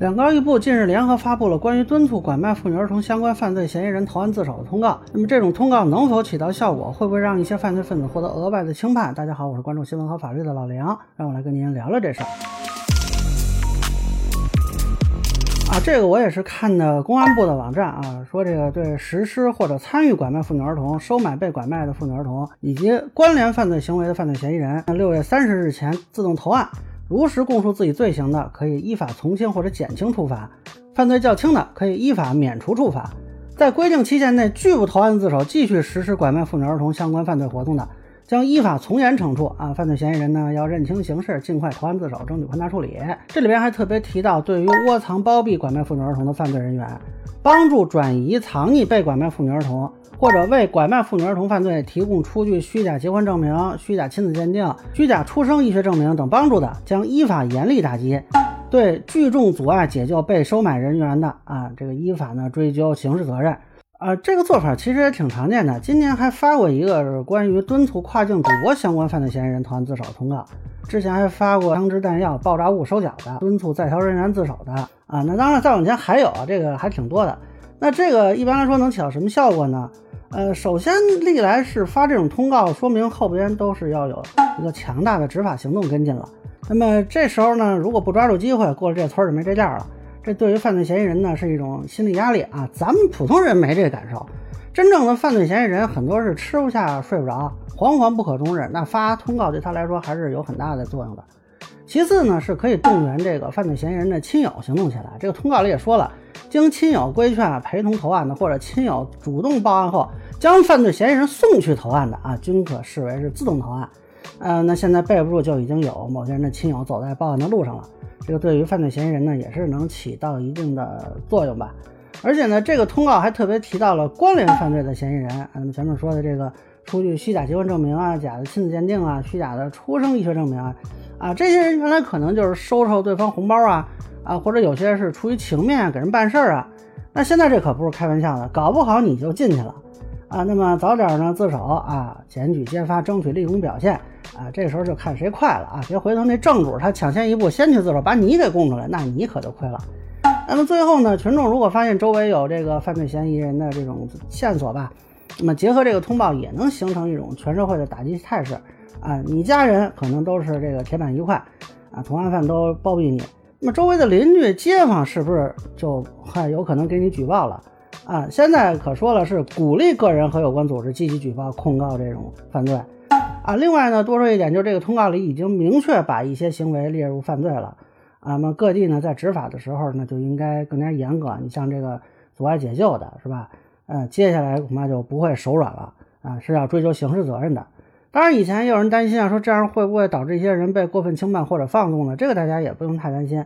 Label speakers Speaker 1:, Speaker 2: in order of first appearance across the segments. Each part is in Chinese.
Speaker 1: 两高一部近日联合发布了关于敦促拐卖妇女儿童相关犯罪嫌疑人投案自首的通告。那么这种通告能否起到效果？会不会让一些犯罪分子获得额外的轻判？大家好，我是关注新闻和法律的老梁，让我来跟您聊聊这事儿。啊，这个我也是看的公安部的网站啊，说这个对实施或者参与拐卖妇女儿童、收买被拐卖的妇女儿童以及关联犯罪行为的犯罪嫌疑人，六月三十日前自动投案。如实供述自己罪行的，可以依法从轻或者减轻处罚；犯罪较轻的，可以依法免除处罚。在规定期限内拒不投案自首，继续实施拐卖妇女儿童相关犯罪活动的，将依法从严惩处。啊，犯罪嫌疑人呢，要认清形势，尽快投案自首，争取宽大处理。这里边还特别提到，对于窝藏包庇拐卖妇女儿童的犯罪人员，帮助转移藏匿被拐卖妇女儿童。或者为拐卖妇女儿童犯罪提供出具虚假结婚证明、虚假亲子鉴定、虚假出生医学证明等帮助的，将依法严厉打击；对聚众阻碍解救被收买人员的，啊，这个依法呢追究刑事责任。啊，这个做法其实也挺常见的。今年还发过一个是关于敦促跨境赌博相关犯罪嫌疑人投案自首通告，之前还发过枪支弹药、爆炸物收缴的，敦促在逃人员自首的。啊，那当然再往前还有这个还挺多的。那这个一般来说能起到什么效果呢？呃，首先历来是发这种通告，说明后边都是要有一个强大的执法行动跟进了。那么这时候呢，如果不抓住机会，过了这村就没这店了。这对于犯罪嫌疑人呢是一种心理压力啊。咱们普通人没这感受，真正的犯罪嫌疑人很多是吃不下睡不着，惶惶不可终日。那发通告对他来说还是有很大的作用的。其次呢，是可以动员这个犯罪嫌疑人的亲友行动起来。这个通告里也说了。经亲友规劝啊陪同投案的，或者亲友主动报案后将犯罪嫌疑人送去投案的啊，均可视为是自动投案。呃，那现在备不住就已经有某些人的亲友走在报案的路上了，这个对于犯罪嫌疑人呢也是能起到一定的作用吧。而且呢，这个通告还特别提到了关联犯罪的嫌疑人，咱们前面说的这个出具虚假结婚证明啊、假的亲子鉴定啊、虚假的出生医学证明啊，啊，这些人原来可能就是收受对方红包啊。啊，或者有些是出于情面给人办事儿啊，那现在这可不是开玩笑的，搞不好你就进去了啊。那么早点呢自首啊，检举揭发，争取立功表现啊，这时候就看谁快了啊，别回头那正主他抢先一步先去自首，把你给供出来，那你可就亏了。那么最后呢，群众如果发现周围有这个犯罪嫌疑人的这种线索吧，那么结合这个通报也能形成一种全社会的打击态势啊。你家人可能都是这个铁板一块啊，同案犯都包庇你。那么周围的邻居、街坊是不是就还有可能给你举报了啊？现在可说了是鼓励个人和有关组织积极举报、控告这种犯罪啊。另外呢，多说一点，就这个通告里已经明确把一些行为列入犯罪了啊。那么各地呢，在执法的时候呢，就应该更加严格。你像这个阻碍解救的，是吧？嗯，接下来恐怕就不会手软了啊，是要追究刑事责任的。当然，以前也有人担心啊，说这样会不会导致一些人被过分轻判或者放纵呢？这个大家也不用太担心。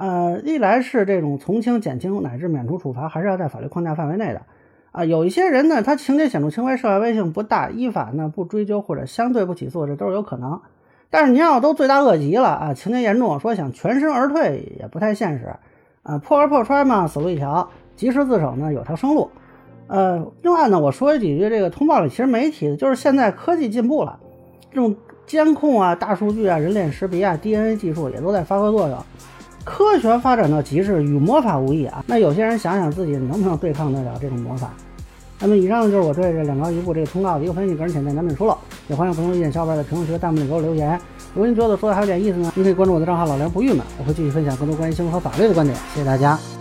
Speaker 1: 呃，一来是这种从轻、减轻乃至免除处罚，还是要在法律框架范围内的。啊，有一些人呢，他情节显著轻微，涉外危性不大，依法呢不追究或者相对不起诉，这都是有可能。但是您要都罪大恶极了啊，情节严重，说想全身而退也不太现实。啊，破罐破摔嘛，死路一条，及时自首呢，有条生路。呃，另外呢，我说几句，这个通报里其实没提的，就是现在科技进步了，这种监控啊、大数据啊、人脸识别啊、DNA 技术也都在发挥作用，科学发展到极致，与魔法无异啊。那有些人想想自己能不能对抗得了这种魔法？那么以上，就是我对这两高一部这个通告的一个分析，个人浅见难免疏漏，也欢迎不同意见小伙伴在评论区和、弹幕里给我留言。如果您觉得说的还有点意思呢，您可以关注我的账号老梁不郁闷，我会继续分享更多关于新闻和法律的观点。谢谢大家。